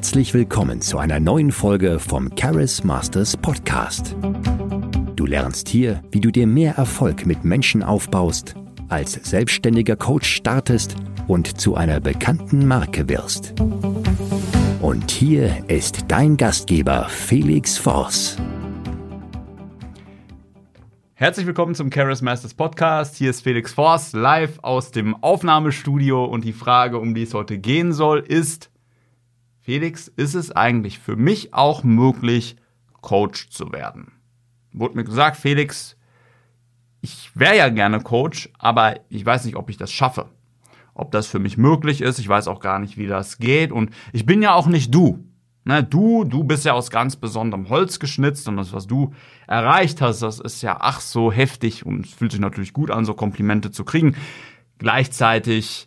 Herzlich willkommen zu einer neuen Folge vom Charis Masters Podcast. Du lernst hier, wie du dir mehr Erfolg mit Menschen aufbaust, als selbstständiger Coach startest und zu einer bekannten Marke wirst. Und hier ist dein Gastgeber Felix Voss. Herzlich willkommen zum Charis Masters Podcast. Hier ist Felix Voss live aus dem Aufnahmestudio und die Frage, um die es heute gehen soll, ist, Felix, ist es eigentlich für mich auch möglich, Coach zu werden? Wurde mir gesagt, Felix, ich wäre ja gerne Coach, aber ich weiß nicht, ob ich das schaffe. Ob das für mich möglich ist, ich weiß auch gar nicht, wie das geht. Und ich bin ja auch nicht du. Ne, du, du bist ja aus ganz besonderem Holz geschnitzt und das, was du erreicht hast, das ist ja ach so heftig und es fühlt sich natürlich gut an, so Komplimente zu kriegen. Gleichzeitig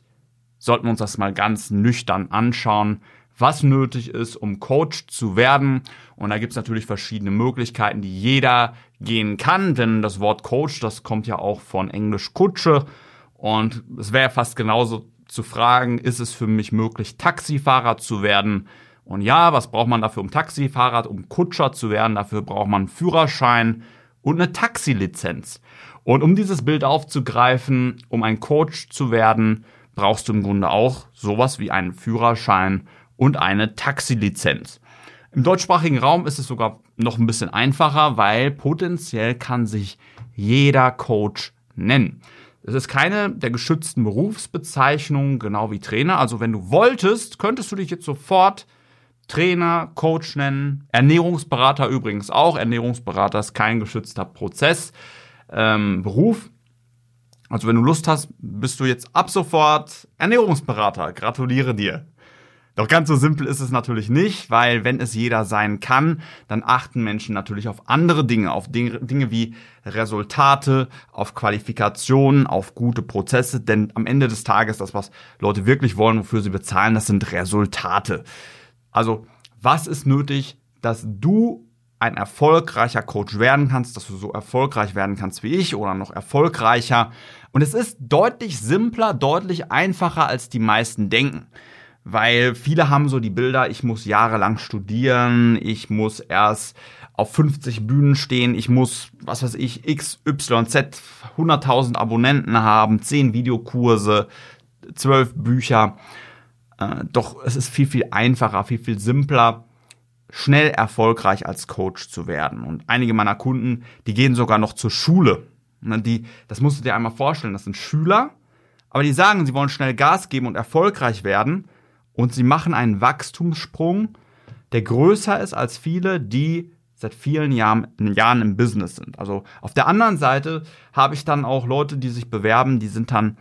sollten wir uns das mal ganz nüchtern anschauen, was nötig ist, um Coach zu werden. Und da gibt es natürlich verschiedene Möglichkeiten, die jeder gehen kann, denn das Wort Coach, das kommt ja auch von Englisch Kutsche. Und es wäre fast genauso zu fragen, ist es für mich möglich, Taxifahrer zu werden? Und ja, was braucht man dafür, um Taxifahrer, um Kutscher zu werden? Dafür braucht man einen Führerschein und eine Taxilizenz. Und um dieses Bild aufzugreifen, um ein Coach zu werden, brauchst du im Grunde auch sowas wie einen Führerschein und eine Taxilizenz. Im deutschsprachigen Raum ist es sogar noch ein bisschen einfacher, weil potenziell kann sich jeder Coach nennen. Es ist keine der geschützten Berufsbezeichnungen, genau wie Trainer. Also wenn du wolltest, könntest du dich jetzt sofort Trainer, Coach nennen, Ernährungsberater übrigens auch. Ernährungsberater ist kein geschützter Prozess, ähm, Beruf. Also wenn du Lust hast, bist du jetzt ab sofort Ernährungsberater. Gratuliere dir. Doch ganz so simpel ist es natürlich nicht, weil wenn es jeder sein kann, dann achten Menschen natürlich auf andere Dinge, auf Dinge wie Resultate, auf Qualifikationen, auf gute Prozesse, denn am Ende des Tages das, was Leute wirklich wollen, wofür sie bezahlen, das sind Resultate. Also, was ist nötig, dass du ein erfolgreicher Coach werden kannst, dass du so erfolgreich werden kannst wie ich oder noch erfolgreicher. Und es ist deutlich simpler, deutlich einfacher, als die meisten denken. Weil viele haben so die Bilder, ich muss jahrelang studieren, ich muss erst auf 50 Bühnen stehen, ich muss, was weiß ich, X, Y, Z, 100.000 Abonnenten haben, 10 Videokurse, 12 Bücher. Äh, doch es ist viel, viel einfacher, viel, viel simpler, schnell erfolgreich als Coach zu werden. Und einige meiner Kunden, die gehen sogar noch zur Schule. Ne, die, das musst du dir einmal vorstellen, das sind Schüler, aber die sagen, sie wollen schnell Gas geben und erfolgreich werden und sie machen einen Wachstumssprung, der größer ist als viele, die seit vielen Jahren, Jahren im Business sind. Also auf der anderen Seite habe ich dann auch Leute, die sich bewerben, die sind dann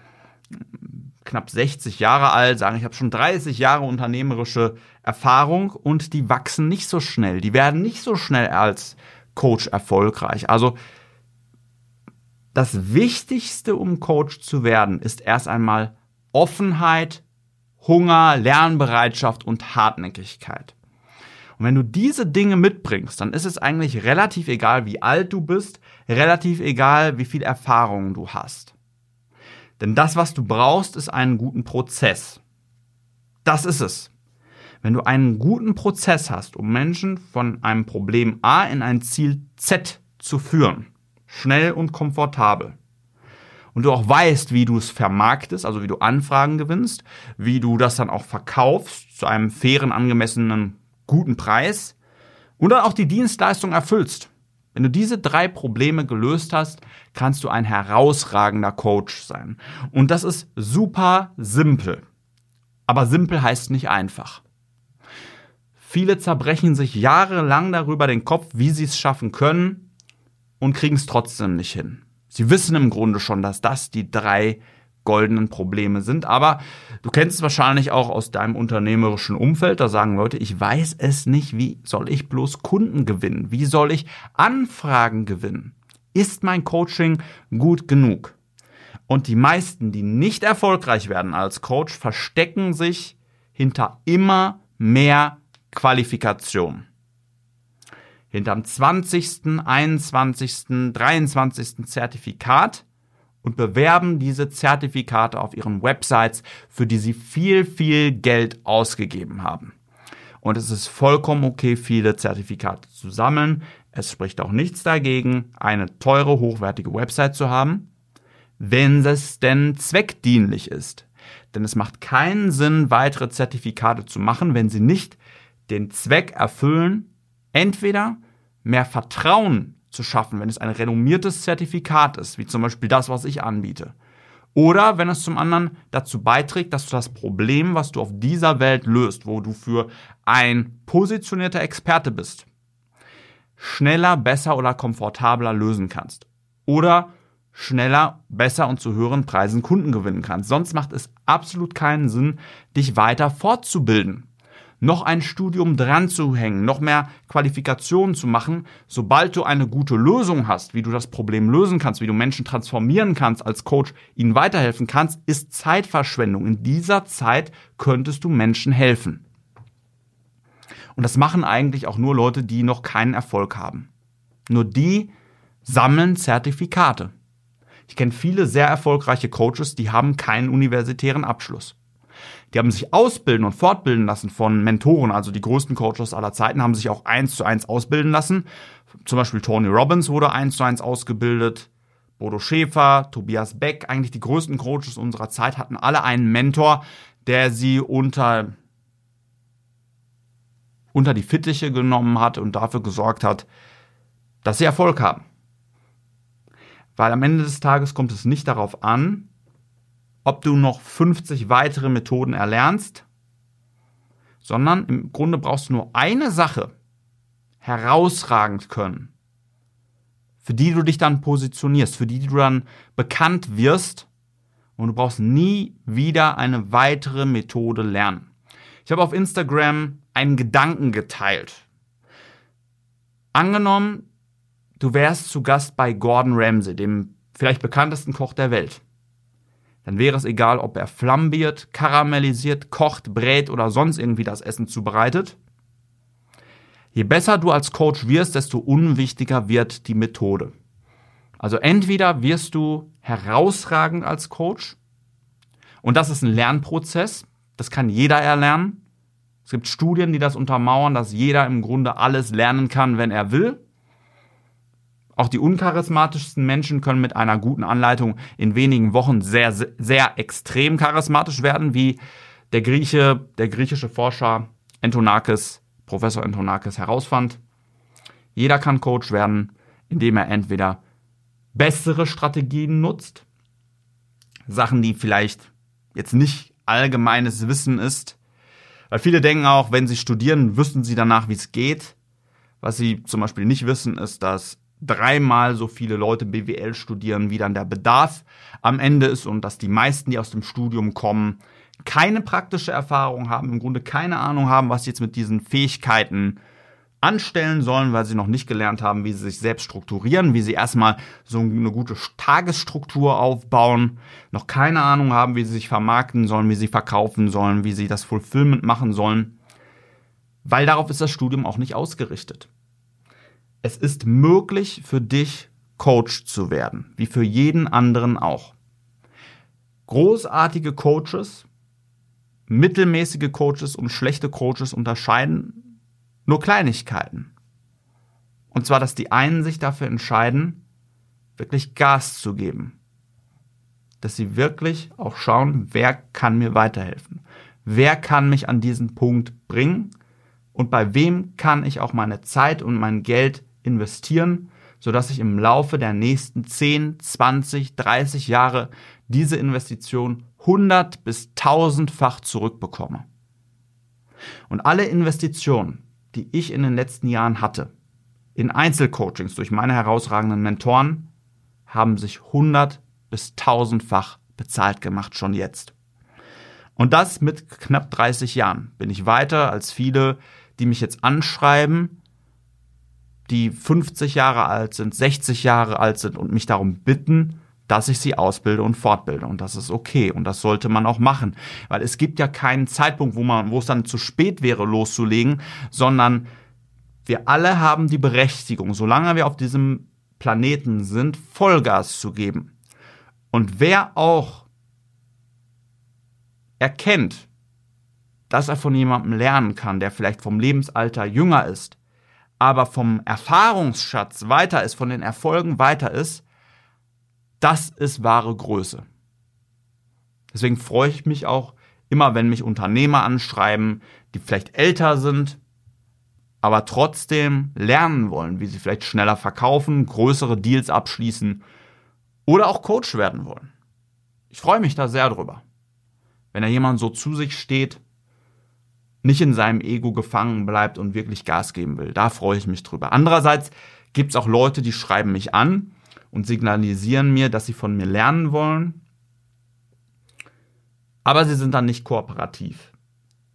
knapp 60 Jahre alt, sagen, ich habe schon 30 Jahre unternehmerische Erfahrung und die wachsen nicht so schnell. Die werden nicht so schnell als Coach erfolgreich. Also das Wichtigste, um Coach zu werden, ist erst einmal Offenheit, Hunger, Lernbereitschaft und Hartnäckigkeit. Und wenn du diese Dinge mitbringst, dann ist es eigentlich relativ egal, wie alt du bist, relativ egal, wie viel Erfahrung du hast. Denn das, was du brauchst, ist einen guten Prozess. Das ist es. Wenn du einen guten Prozess hast, um Menschen von einem Problem A in ein Ziel Z zu führen, schnell und komfortabel, und du auch weißt, wie du es vermarktest, also wie du Anfragen gewinnst, wie du das dann auch verkaufst zu einem fairen, angemessenen, guten Preis und dann auch die Dienstleistung erfüllst, wenn du diese drei Probleme gelöst hast, kannst du ein herausragender Coach sein. Und das ist super simpel. Aber simpel heißt nicht einfach. Viele zerbrechen sich jahrelang darüber den Kopf, wie sie es schaffen können und kriegen es trotzdem nicht hin. Sie wissen im Grunde schon, dass das die drei goldenen Probleme sind. Aber du kennst es wahrscheinlich auch aus deinem unternehmerischen Umfeld. Da sagen Leute, ich weiß es nicht, wie soll ich bloß Kunden gewinnen? Wie soll ich Anfragen gewinnen? Ist mein Coaching gut genug? Und die meisten, die nicht erfolgreich werden als Coach, verstecken sich hinter immer mehr Qualifikation. Hinterm 20., 21., 23. Zertifikat und bewerben diese Zertifikate auf ihren Websites, für die sie viel, viel Geld ausgegeben haben. Und es ist vollkommen okay, viele Zertifikate zu sammeln. Es spricht auch nichts dagegen, eine teure, hochwertige Website zu haben, wenn es denn zweckdienlich ist. Denn es macht keinen Sinn, weitere Zertifikate zu machen, wenn sie nicht den Zweck erfüllen, entweder mehr Vertrauen zu schaffen, wenn es ein renommiertes Zertifikat ist, wie zum Beispiel das, was ich anbiete. Oder wenn es zum anderen dazu beiträgt, dass du das Problem, was du auf dieser Welt löst, wo du für ein positionierter Experte bist, schneller, besser oder komfortabler lösen kannst. Oder schneller, besser und zu höheren Preisen Kunden gewinnen kannst. Sonst macht es absolut keinen Sinn, dich weiter fortzubilden. Noch ein Studium dran zu hängen, noch mehr Qualifikationen zu machen, sobald du eine gute Lösung hast, wie du das Problem lösen kannst, wie du Menschen transformieren kannst als Coach, ihnen weiterhelfen kannst, ist Zeitverschwendung. In dieser Zeit könntest du Menschen helfen. Und das machen eigentlich auch nur Leute, die noch keinen Erfolg haben. Nur die sammeln Zertifikate. Ich kenne viele sehr erfolgreiche Coaches, die haben keinen universitären Abschluss. Die haben sich ausbilden und fortbilden lassen von Mentoren, also die größten Coaches aller Zeiten, haben sich auch eins zu eins ausbilden lassen. Zum Beispiel Tony Robbins wurde eins zu eins ausgebildet. Bodo Schäfer, Tobias Beck, eigentlich die größten Coaches unserer Zeit hatten alle einen Mentor, der sie unter, unter die Fittiche genommen hat und dafür gesorgt hat, dass sie Erfolg haben. Weil am Ende des Tages kommt es nicht darauf an, ob du noch 50 weitere Methoden erlernst, sondern im Grunde brauchst du nur eine Sache herausragend können, für die du dich dann positionierst, für die du dann bekannt wirst und du brauchst nie wieder eine weitere Methode lernen. Ich habe auf Instagram einen Gedanken geteilt. Angenommen, du wärst zu Gast bei Gordon Ramsay, dem vielleicht bekanntesten Koch der Welt. Dann wäre es egal, ob er flambiert, karamellisiert, kocht, brät oder sonst irgendwie das Essen zubereitet. Je besser du als Coach wirst, desto unwichtiger wird die Methode. Also entweder wirst du herausragend als Coach und das ist ein Lernprozess, das kann jeder erlernen. Es gibt Studien, die das untermauern, dass jeder im Grunde alles lernen kann, wenn er will. Auch die uncharismatischsten Menschen können mit einer guten Anleitung in wenigen Wochen sehr, sehr extrem charismatisch werden, wie der Grieche, der griechische Forscher Antonakis, Professor Antonakis herausfand. Jeder kann Coach werden, indem er entweder bessere Strategien nutzt, Sachen, die vielleicht jetzt nicht allgemeines Wissen ist, weil viele denken auch, wenn sie studieren, wüssten sie danach, wie es geht. Was sie zum Beispiel nicht wissen, ist, dass dreimal so viele Leute BWL studieren, wie dann der Bedarf am Ende ist und dass die meisten, die aus dem Studium kommen, keine praktische Erfahrung haben, im Grunde keine Ahnung haben, was sie jetzt mit diesen Fähigkeiten anstellen sollen, weil sie noch nicht gelernt haben, wie sie sich selbst strukturieren, wie sie erstmal so eine gute Tagesstruktur aufbauen, noch keine Ahnung haben, wie sie sich vermarkten sollen, wie sie verkaufen sollen, wie sie das Fulfillment machen sollen, weil darauf ist das Studium auch nicht ausgerichtet es ist möglich für dich, Coach zu werden, wie für jeden anderen auch. Großartige Coaches, mittelmäßige Coaches und schlechte Coaches unterscheiden nur Kleinigkeiten. Und zwar, dass die einen sich dafür entscheiden, wirklich Gas zu geben. Dass sie wirklich auch schauen, wer kann mir weiterhelfen? Wer kann mich an diesen Punkt bringen? Und bei wem kann ich auch meine Zeit und mein Geld investieren, sodass ich im Laufe der nächsten 10, 20, 30 Jahre diese Investition 100 bis 1000-fach zurückbekomme. Und alle Investitionen, die ich in den letzten Jahren hatte, in Einzelcoachings durch meine herausragenden Mentoren, haben sich 100 bis 1000-fach bezahlt gemacht, schon jetzt. Und das mit knapp 30 Jahren bin ich weiter als viele, die mich jetzt anschreiben die 50 Jahre alt sind, 60 Jahre alt sind und mich darum bitten, dass ich sie ausbilde und fortbilde. Und das ist okay. Und das sollte man auch machen. Weil es gibt ja keinen Zeitpunkt, wo man, wo es dann zu spät wäre, loszulegen, sondern wir alle haben die Berechtigung, solange wir auf diesem Planeten sind, Vollgas zu geben. Und wer auch erkennt, dass er von jemandem lernen kann, der vielleicht vom Lebensalter jünger ist, aber vom Erfahrungsschatz weiter ist, von den Erfolgen weiter ist, das ist wahre Größe. Deswegen freue ich mich auch immer, wenn mich Unternehmer anschreiben, die vielleicht älter sind, aber trotzdem lernen wollen, wie sie vielleicht schneller verkaufen, größere Deals abschließen oder auch Coach werden wollen. Ich freue mich da sehr drüber. Wenn da jemand so zu sich steht, nicht in seinem Ego gefangen bleibt und wirklich Gas geben will. Da freue ich mich drüber. Andererseits gibt es auch Leute, die schreiben mich an und signalisieren mir, dass sie von mir lernen wollen. Aber sie sind dann nicht kooperativ.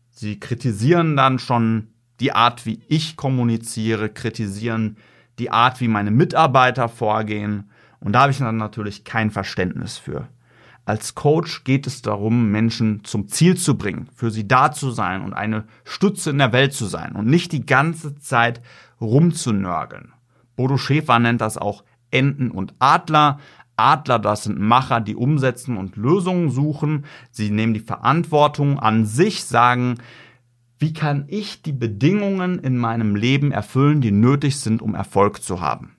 Sie kritisieren dann schon die Art, wie ich kommuniziere, kritisieren die Art, wie meine Mitarbeiter vorgehen. Und da habe ich dann natürlich kein Verständnis für. Als Coach geht es darum, Menschen zum Ziel zu bringen, für sie da zu sein und eine Stütze in der Welt zu sein und nicht die ganze Zeit rumzunörgeln. Bodo Schäfer nennt das auch Enten und Adler. Adler, das sind Macher, die umsetzen und Lösungen suchen. Sie nehmen die Verantwortung an sich, sagen, wie kann ich die Bedingungen in meinem Leben erfüllen, die nötig sind, um Erfolg zu haben?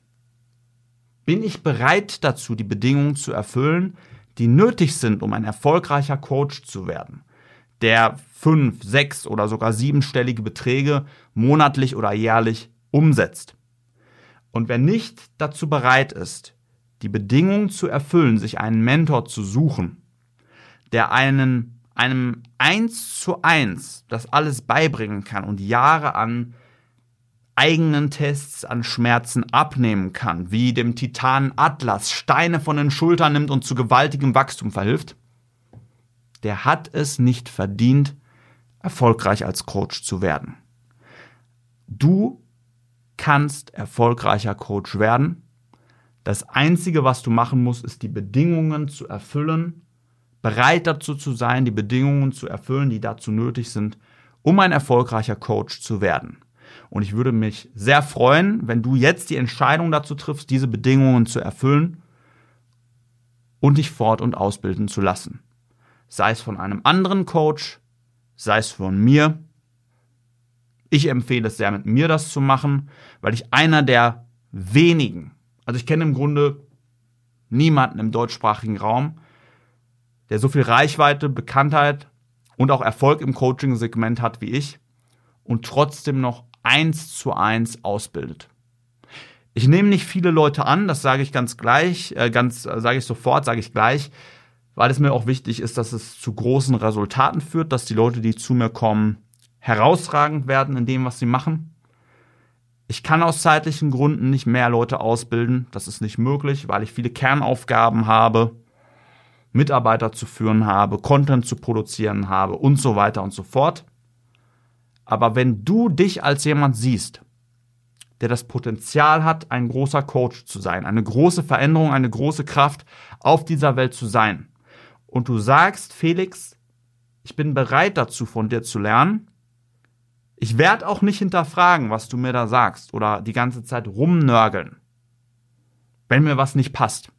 Bin ich bereit dazu, die Bedingungen zu erfüllen, die nötig sind, um ein erfolgreicher Coach zu werden, der fünf, sechs oder sogar siebenstellige Beträge monatlich oder jährlich umsetzt. Und wer nicht dazu bereit ist, die Bedingungen zu erfüllen, sich einen Mentor zu suchen, der einen, einem eins zu eins das alles beibringen kann und Jahre an eigenen Tests an Schmerzen abnehmen kann, wie dem Titan Atlas Steine von den Schultern nimmt und zu gewaltigem Wachstum verhilft, der hat es nicht verdient, erfolgreich als Coach zu werden. Du kannst erfolgreicher Coach werden. Das Einzige, was du machen musst, ist die Bedingungen zu erfüllen, bereit dazu zu sein, die Bedingungen zu erfüllen, die dazu nötig sind, um ein erfolgreicher Coach zu werden. Und ich würde mich sehr freuen, wenn du jetzt die Entscheidung dazu triffst, diese Bedingungen zu erfüllen und dich fort- und ausbilden zu lassen. Sei es von einem anderen Coach, sei es von mir. Ich empfehle es sehr, mit mir das zu machen, weil ich einer der wenigen, also ich kenne im Grunde niemanden im deutschsprachigen Raum, der so viel Reichweite, Bekanntheit und auch Erfolg im Coaching-Segment hat wie ich und trotzdem noch eins zu eins ausbildet. Ich nehme nicht viele Leute an, das sage ich ganz gleich, äh, ganz äh, sage ich sofort, sage ich gleich, weil es mir auch wichtig ist, dass es zu großen Resultaten führt, dass die Leute, die zu mir kommen, herausragend werden in dem, was sie machen. Ich kann aus zeitlichen Gründen nicht mehr Leute ausbilden, das ist nicht möglich, weil ich viele Kernaufgaben habe, Mitarbeiter zu führen habe, Content zu produzieren habe und so weiter und so fort. Aber wenn du dich als jemand siehst, der das Potenzial hat, ein großer Coach zu sein, eine große Veränderung, eine große Kraft auf dieser Welt zu sein, und du sagst, Felix, ich bin bereit dazu, von dir zu lernen, ich werde auch nicht hinterfragen, was du mir da sagst oder die ganze Zeit rumnörgeln, wenn mir was nicht passt,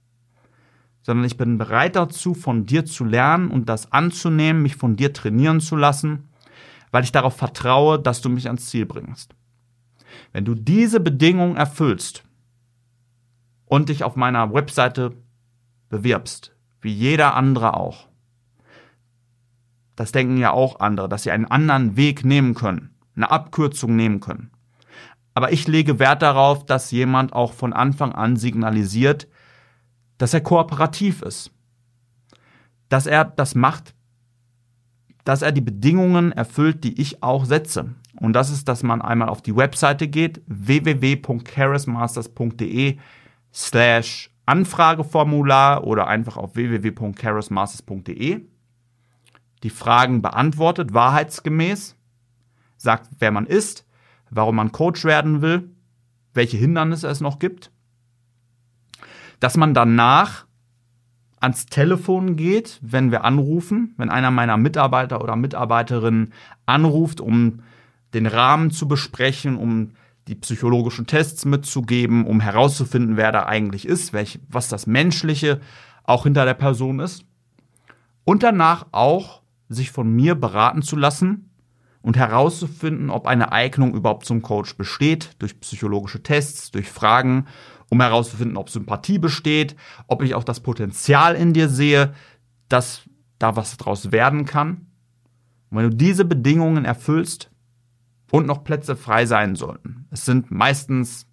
sondern ich bin bereit dazu, von dir zu lernen und das anzunehmen, mich von dir trainieren zu lassen weil ich darauf vertraue, dass du mich ans Ziel bringst. Wenn du diese Bedingungen erfüllst und dich auf meiner Webseite bewirbst, wie jeder andere auch, das denken ja auch andere, dass sie einen anderen Weg nehmen können, eine Abkürzung nehmen können. Aber ich lege Wert darauf, dass jemand auch von Anfang an signalisiert, dass er kooperativ ist. Dass er das macht, dass er die Bedingungen erfüllt, die ich auch setze. Und das ist, dass man einmal auf die Webseite geht, www.charismasters.de slash Anfrageformular oder einfach auf www.charismasters.de die Fragen beantwortet, wahrheitsgemäß, sagt, wer man ist, warum man Coach werden will, welche Hindernisse es noch gibt, dass man danach ans Telefon geht, wenn wir anrufen, wenn einer meiner Mitarbeiter oder Mitarbeiterinnen anruft, um den Rahmen zu besprechen, um die psychologischen Tests mitzugeben, um herauszufinden, wer da eigentlich ist, welch, was das Menschliche auch hinter der Person ist. Und danach auch sich von mir beraten zu lassen, und herauszufinden, ob eine Eignung überhaupt zum Coach besteht, durch psychologische Tests, durch Fragen, um herauszufinden, ob Sympathie besteht, ob ich auch das Potenzial in dir sehe, dass da was draus werden kann. Und wenn du diese Bedingungen erfüllst und noch Plätze frei sein sollten, es sind meistens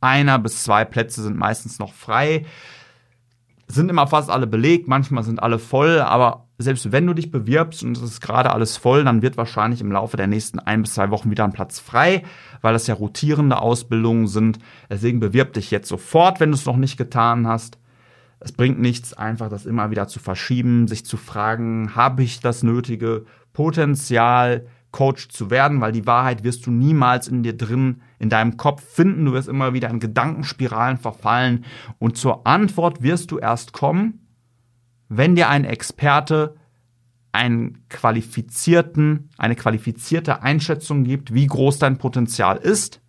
einer bis zwei Plätze sind meistens noch frei, sind immer fast alle belegt, manchmal sind alle voll, aber selbst wenn du dich bewirbst und es ist gerade alles voll, dann wird wahrscheinlich im Laufe der nächsten ein bis zwei Wochen wieder ein Platz frei, weil das ja rotierende Ausbildungen sind. Deswegen bewirb dich jetzt sofort, wenn du es noch nicht getan hast. Es bringt nichts, einfach das immer wieder zu verschieben, sich zu fragen, habe ich das nötige Potenzial, Coach zu werden, weil die Wahrheit wirst du niemals in dir drin, in deinem Kopf finden. Du wirst immer wieder in Gedankenspiralen verfallen und zur Antwort wirst du erst kommen, wenn dir ein Experte einen qualifizierten, eine qualifizierte Einschätzung gibt, wie groß dein Potenzial ist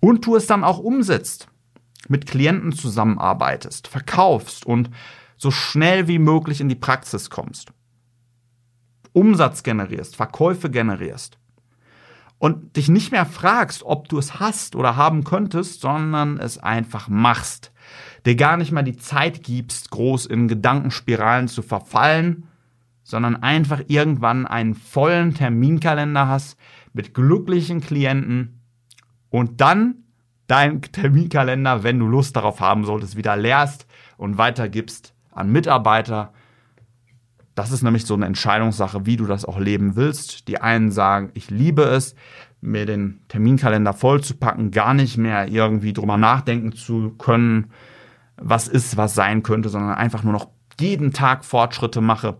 und du es dann auch umsetzt, mit Klienten zusammenarbeitest, verkaufst und so schnell wie möglich in die Praxis kommst. Umsatz generierst, Verkäufe generierst und dich nicht mehr fragst, ob du es hast oder haben könntest, sondern es einfach machst. Dir gar nicht mal die Zeit gibst, groß in Gedankenspiralen zu verfallen, sondern einfach irgendwann einen vollen Terminkalender hast mit glücklichen Klienten und dann deinen Terminkalender, wenn du Lust darauf haben solltest, wieder leerst und weitergibst an Mitarbeiter, das ist nämlich so eine Entscheidungssache, wie du das auch leben willst. Die einen sagen, ich liebe es, mir den Terminkalender vollzupacken, gar nicht mehr irgendwie drüber nachdenken zu können, was ist, was sein könnte, sondern einfach nur noch jeden Tag Fortschritte mache.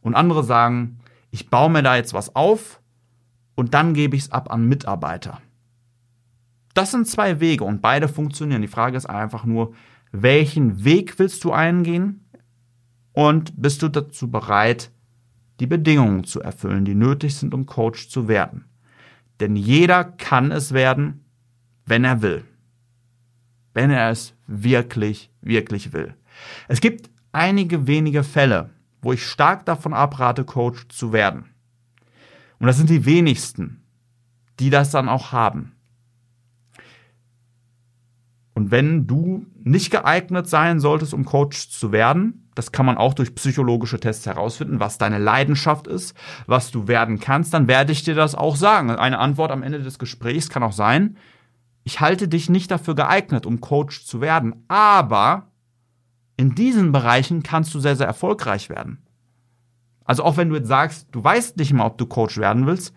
Und andere sagen, ich baue mir da jetzt was auf und dann gebe ich es ab an Mitarbeiter. Das sind zwei Wege und beide funktionieren. Die Frage ist einfach nur, welchen Weg willst du eingehen? Und bist du dazu bereit, die Bedingungen zu erfüllen, die nötig sind, um Coach zu werden? Denn jeder kann es werden, wenn er will. Wenn er es wirklich, wirklich will. Es gibt einige wenige Fälle, wo ich stark davon abrate, Coach zu werden. Und das sind die wenigsten, die das dann auch haben. Und wenn du nicht geeignet sein solltest, um Coach zu werden, das kann man auch durch psychologische Tests herausfinden, was deine Leidenschaft ist, was du werden kannst, dann werde ich dir das auch sagen. Eine Antwort am Ende des Gesprächs kann auch sein, ich halte dich nicht dafür geeignet, um Coach zu werden, aber in diesen Bereichen kannst du sehr, sehr erfolgreich werden. Also auch wenn du jetzt sagst, du weißt nicht mal, ob du Coach werden willst,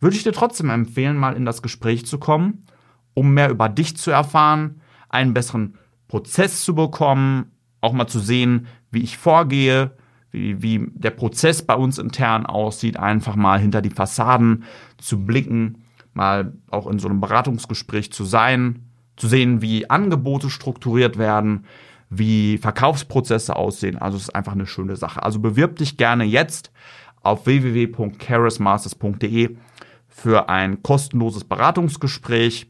würde ich dir trotzdem empfehlen, mal in das Gespräch zu kommen, um mehr über dich zu erfahren, einen besseren Prozess zu bekommen, auch mal zu sehen, wie ich vorgehe, wie, wie der Prozess bei uns intern aussieht, einfach mal hinter die Fassaden zu blicken, mal auch in so einem Beratungsgespräch zu sein, zu sehen, wie Angebote strukturiert werden, wie Verkaufsprozesse aussehen. Also es ist einfach eine schöne Sache. Also bewirb dich gerne jetzt auf www.charismasters.de für ein kostenloses Beratungsgespräch.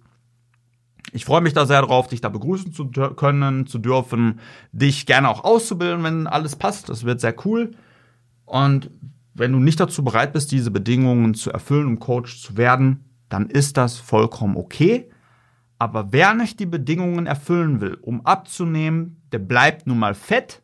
Ich freue mich da sehr drauf, dich da begrüßen zu können, zu dürfen, dich gerne auch auszubilden, wenn alles passt. Das wird sehr cool. Und wenn du nicht dazu bereit bist, diese Bedingungen zu erfüllen, um Coach zu werden, dann ist das vollkommen okay. Aber wer nicht die Bedingungen erfüllen will, um abzunehmen, der bleibt nun mal fett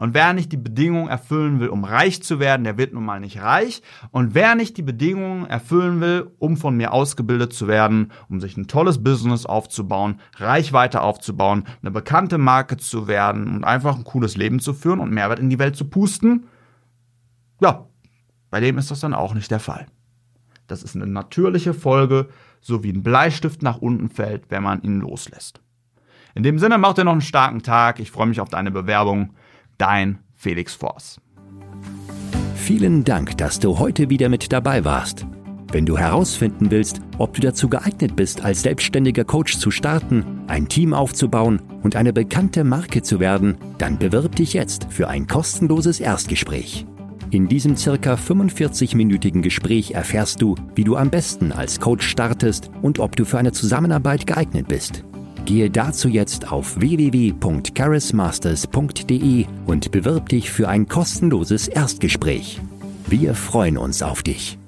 und wer nicht die Bedingungen erfüllen will, um reich zu werden, der wird nun mal nicht reich. Und wer nicht die Bedingungen erfüllen will, um von mir ausgebildet zu werden, um sich ein tolles Business aufzubauen, Reichweite aufzubauen, eine bekannte Marke zu werden und einfach ein cooles Leben zu führen und Mehrwert in die Welt zu pusten, ja, bei dem ist das dann auch nicht der Fall. Das ist eine natürliche Folge, so wie ein Bleistift nach unten fällt, wenn man ihn loslässt. In dem Sinne, macht dir noch einen starken Tag. Ich freue mich auf deine Bewerbung. Dein Felix Voss. Vielen Dank, dass du heute wieder mit dabei warst. Wenn du herausfinden willst, ob du dazu geeignet bist, als selbstständiger Coach zu starten, ein Team aufzubauen und eine bekannte Marke zu werden, dann bewirb dich jetzt für ein kostenloses Erstgespräch. In diesem circa 45-minütigen Gespräch erfährst du, wie du am besten als Coach startest und ob du für eine Zusammenarbeit geeignet bist. Gehe dazu jetzt auf www.charismasters.de und bewirb dich für ein kostenloses Erstgespräch. Wir freuen uns auf dich.